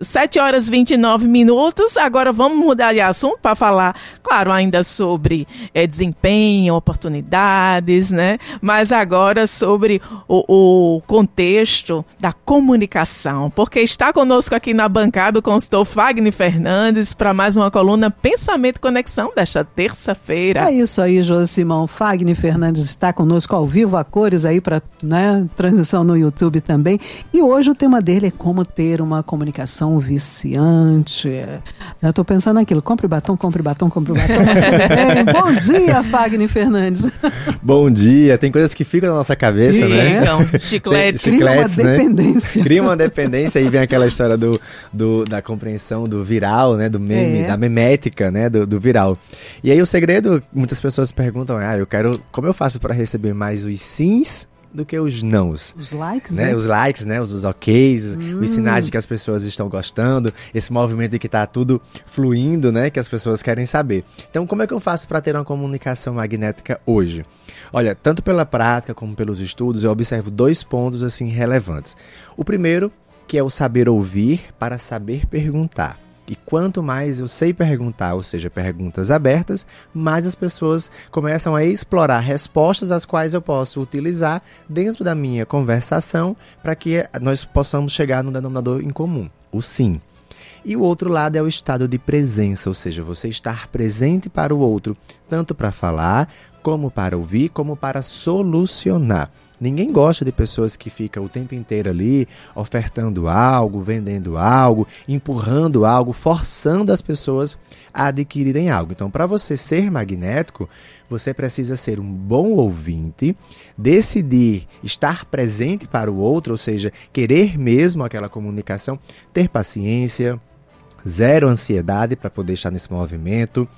7 horas e 29 minutos. Agora vamos mudar de assunto para falar, claro, ainda sobre é, desempenho, oportunidades, né? Mas agora sobre o, o, contexto da comunicação. Porque está conosco aqui na bancada o consultor Fagner Fernandes para mais uma coluna Pensamento e Conexão desta terça-feira. É isso aí, Josimão. Fagner Fernandes está conosco ao vivo, a cores aí para né, transmissão no YouTube também. E hoje o tema dele é como ter uma comunicação batom viciante. Eu tô pensando naquilo, compre batom, compre batom, compre batom. Bom dia, Fagner Fernandes. Bom dia. Tem coisas que ficam na nossa cabeça, Sim, né? Então, chiclete. Cria uma né? dependência. Cria uma dependência e vem aquela história do, do, da compreensão do viral, né? Do meme, é. da memética, né? Do, do viral. E aí o segredo, muitas pessoas perguntam, ah, eu quero, como eu faço para receber mais os sims do que os nãos. Os likes, né? né? Os likes, né? Os, os oks, hum. os sinais de que as pessoas estão gostando, esse movimento de que está tudo fluindo, né? Que as pessoas querem saber. Então, como é que eu faço para ter uma comunicação magnética hoje? Olha, tanto pela prática como pelos estudos, eu observo dois pontos assim relevantes. O primeiro, que é o saber ouvir para saber perguntar. E quanto mais eu sei perguntar, ou seja, perguntas abertas, mais as pessoas começam a explorar respostas as quais eu posso utilizar dentro da minha conversação para que nós possamos chegar no denominador em comum, o sim. E o outro lado é o estado de presença, ou seja, você estar presente para o outro, tanto para falar, como para ouvir, como para solucionar. Ninguém gosta de pessoas que ficam o tempo inteiro ali ofertando algo, vendendo algo, empurrando algo, forçando as pessoas a adquirirem algo. Então, para você ser magnético, você precisa ser um bom ouvinte, decidir estar presente para o outro, ou seja, querer mesmo aquela comunicação, ter paciência, zero ansiedade para poder estar nesse movimento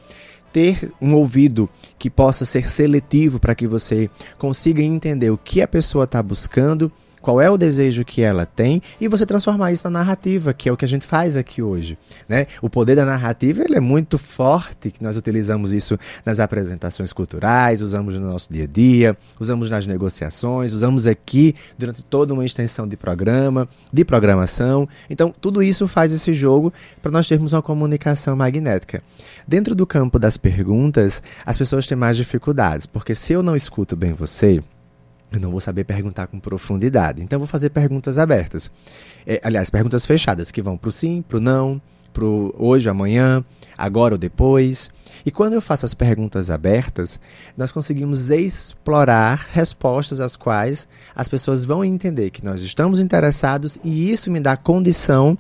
ter um ouvido que possa ser seletivo para que você consiga entender o que a pessoa está buscando qual é o desejo que ela tem e você transformar isso na narrativa, que é o que a gente faz aqui hoje. Né? O poder da narrativa ele é muito forte, que nós utilizamos isso nas apresentações culturais, usamos no nosso dia a dia, usamos nas negociações, usamos aqui durante toda uma extensão de programa, de programação. Então, tudo isso faz esse jogo para nós termos uma comunicação magnética. Dentro do campo das perguntas, as pessoas têm mais dificuldades, porque se eu não escuto bem você, eu não vou saber perguntar com profundidade. Então, eu vou fazer perguntas abertas. É, aliás, perguntas fechadas, que vão para o sim, para o não, para o hoje, amanhã, agora ou depois. E quando eu faço as perguntas abertas, nós conseguimos explorar respostas às quais as pessoas vão entender que nós estamos interessados e isso me dá condição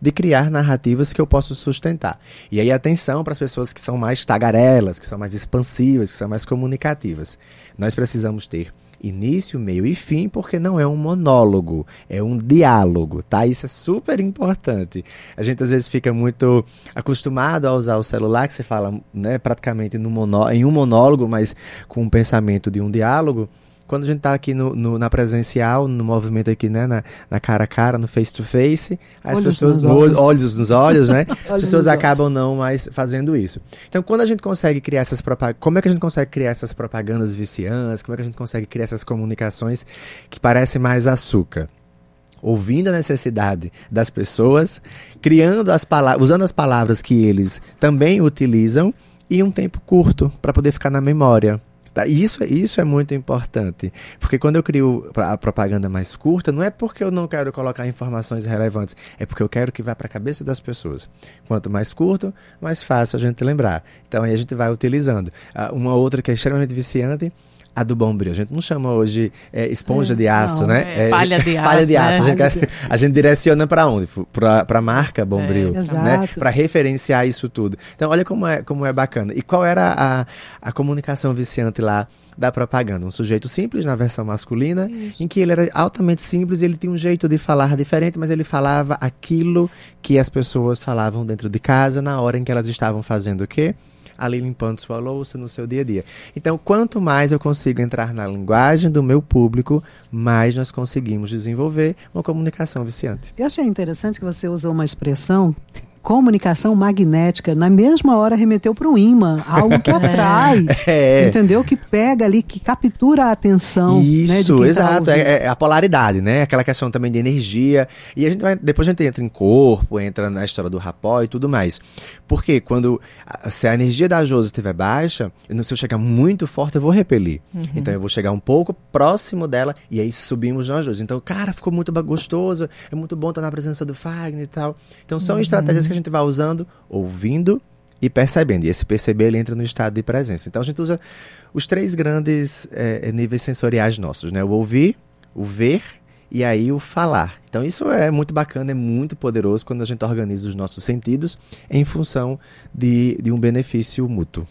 de criar narrativas que eu posso sustentar. E aí, atenção para as pessoas que são mais tagarelas, que são mais expansivas, que são mais comunicativas. Nós precisamos ter início, meio e fim, porque não é um monólogo, é um diálogo, tá? Isso é super importante. A gente às vezes fica muito acostumado a usar o celular, que você fala né, praticamente no monó em um monólogo, mas com o pensamento de um diálogo quando a gente está aqui no, no, na presencial, no movimento aqui, né, na, na, cara a cara, no face to face, as olhos pessoas, nos olhos. olhos nos olhos, né, as pessoas acabam não mais fazendo isso. Então, quando a gente consegue criar essas propagandas, como é que a gente consegue criar essas propagandas viciantes, como é que a gente consegue criar essas comunicações que parecem mais açúcar? ouvindo a necessidade das pessoas, criando as palavras, usando as palavras que eles também utilizam e um tempo curto para poder ficar na memória. Tá? Isso, isso é muito importante, porque quando eu crio a propaganda mais curta, não é porque eu não quero colocar informações relevantes, é porque eu quero que vá para a cabeça das pessoas. Quanto mais curto, mais fácil a gente lembrar. Então aí a gente vai utilizando. Uh, uma outra que é extremamente viciante a do Bombril. A gente não chama hoje é, esponja é, de aço, não, né? É, palha de aço. Palha de aço. Né? A, gente, a, gente, direciona para onde? Para a marca Bombril, é, né? Para referenciar isso tudo. Então, olha como é, como é bacana. E qual era a, a comunicação viciante lá? da propaganda. Um sujeito simples na versão masculina, Isso. em que ele era altamente simples e ele tinha um jeito de falar diferente, mas ele falava aquilo que as pessoas falavam dentro de casa na hora em que elas estavam fazendo o quê? Ali limpando sua louça no seu dia a dia. Então, quanto mais eu consigo entrar na linguagem do meu público, mais nós conseguimos desenvolver uma comunicação viciante. Eu achei interessante que você usou uma expressão comunicação magnética, na mesma hora remeteu para o imã, algo que atrai, É. entendeu? Que pega ali, que captura a atenção. né, de Isso, tá exato. ouvindo. é, é a polaridade, né? Aquela questão também de energia. E a gente vai, depois a gente entra em corpo, entra na história do rapó e tudo mais. Porque quando a- se a energia da Josi estiver baixa, se eu chegar muito forte, eu vou repelir. Então eu vou chegar um pouco próximo dela e aí subimos nós dois. Então, cara, ficou muito gostoso, é muito bom estar na presença do Fagner e tal. Então são estratégias que a gente vai usando, ouvindo e percebendo. E esse perceber ele entra no estado de presença. Então a gente usa os três grandes eh, níveis sensoriais nossos, né? O ouvir, o ver e aí o falar. Então isso é muito bacana, é muito poderoso quando a gente organiza os nossos sentidos em função de, de um benefício mútuo.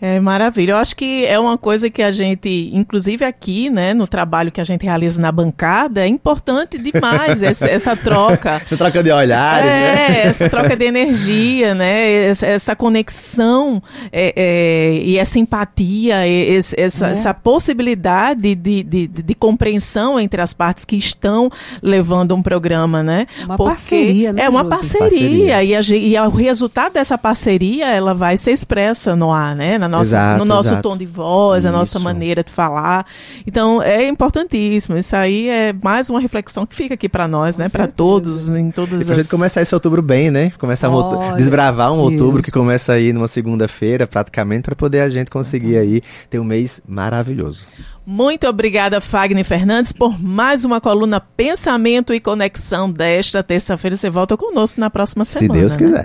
É maravilha. Eu acho que é uma coisa que a gente, inclusive aqui, né, no trabalho que a gente realiza na bancada, é importante demais essa, essa troca. Você troca de olhares, né? É, essa troca de energia, né? Essa, essa conexão é, é, e essa empatia, esse- essa, É. essa possibilidade de, de, de- de compreensão entre as partes que estão levando um programa, né? Uma parceria, né, É uma parceria, Parceria. E, a e o resultado dessa parceria, ela vai ser expressa no ar, né? Na nossa, Exato, no nosso exato. tom de voz, a nossa maneira de falar. Então, é importantíssimo. Isso aí é mais uma reflexão que fica aqui para nós, né? Para todos, em todas E pra as... gente começar esse outubro bem, né? Começar um outu- Olha, desbravar um outubro isso. que começa aí numa segunda-feira, praticamente, para poder a gente conseguir aí ter um mês maravilhoso. Muito obrigada, Fagner Fernandes, por mais uma coluna Pensamento e Conexão desta terça-feira. Você volta conosco na próxima Se semana. Deus né?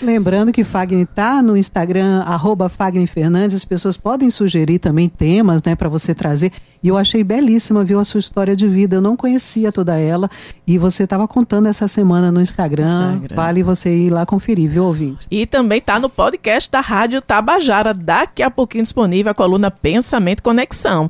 Lembrando que Fagner está no Instagram, arroba Fagner Fernandes, as pessoas podem sugerir também temas, né, para você trazer. E eu achei belíssima, viu, a sua história de vida. Eu não conhecia toda ela e você estava contando essa semana no Instagram. Instagram. Vale você ir lá conferir, viu, ouvinte? E também está no podcast da Rádio Tabajara, daqui a pouquinho disponível a coluna Pensamento e Conexão.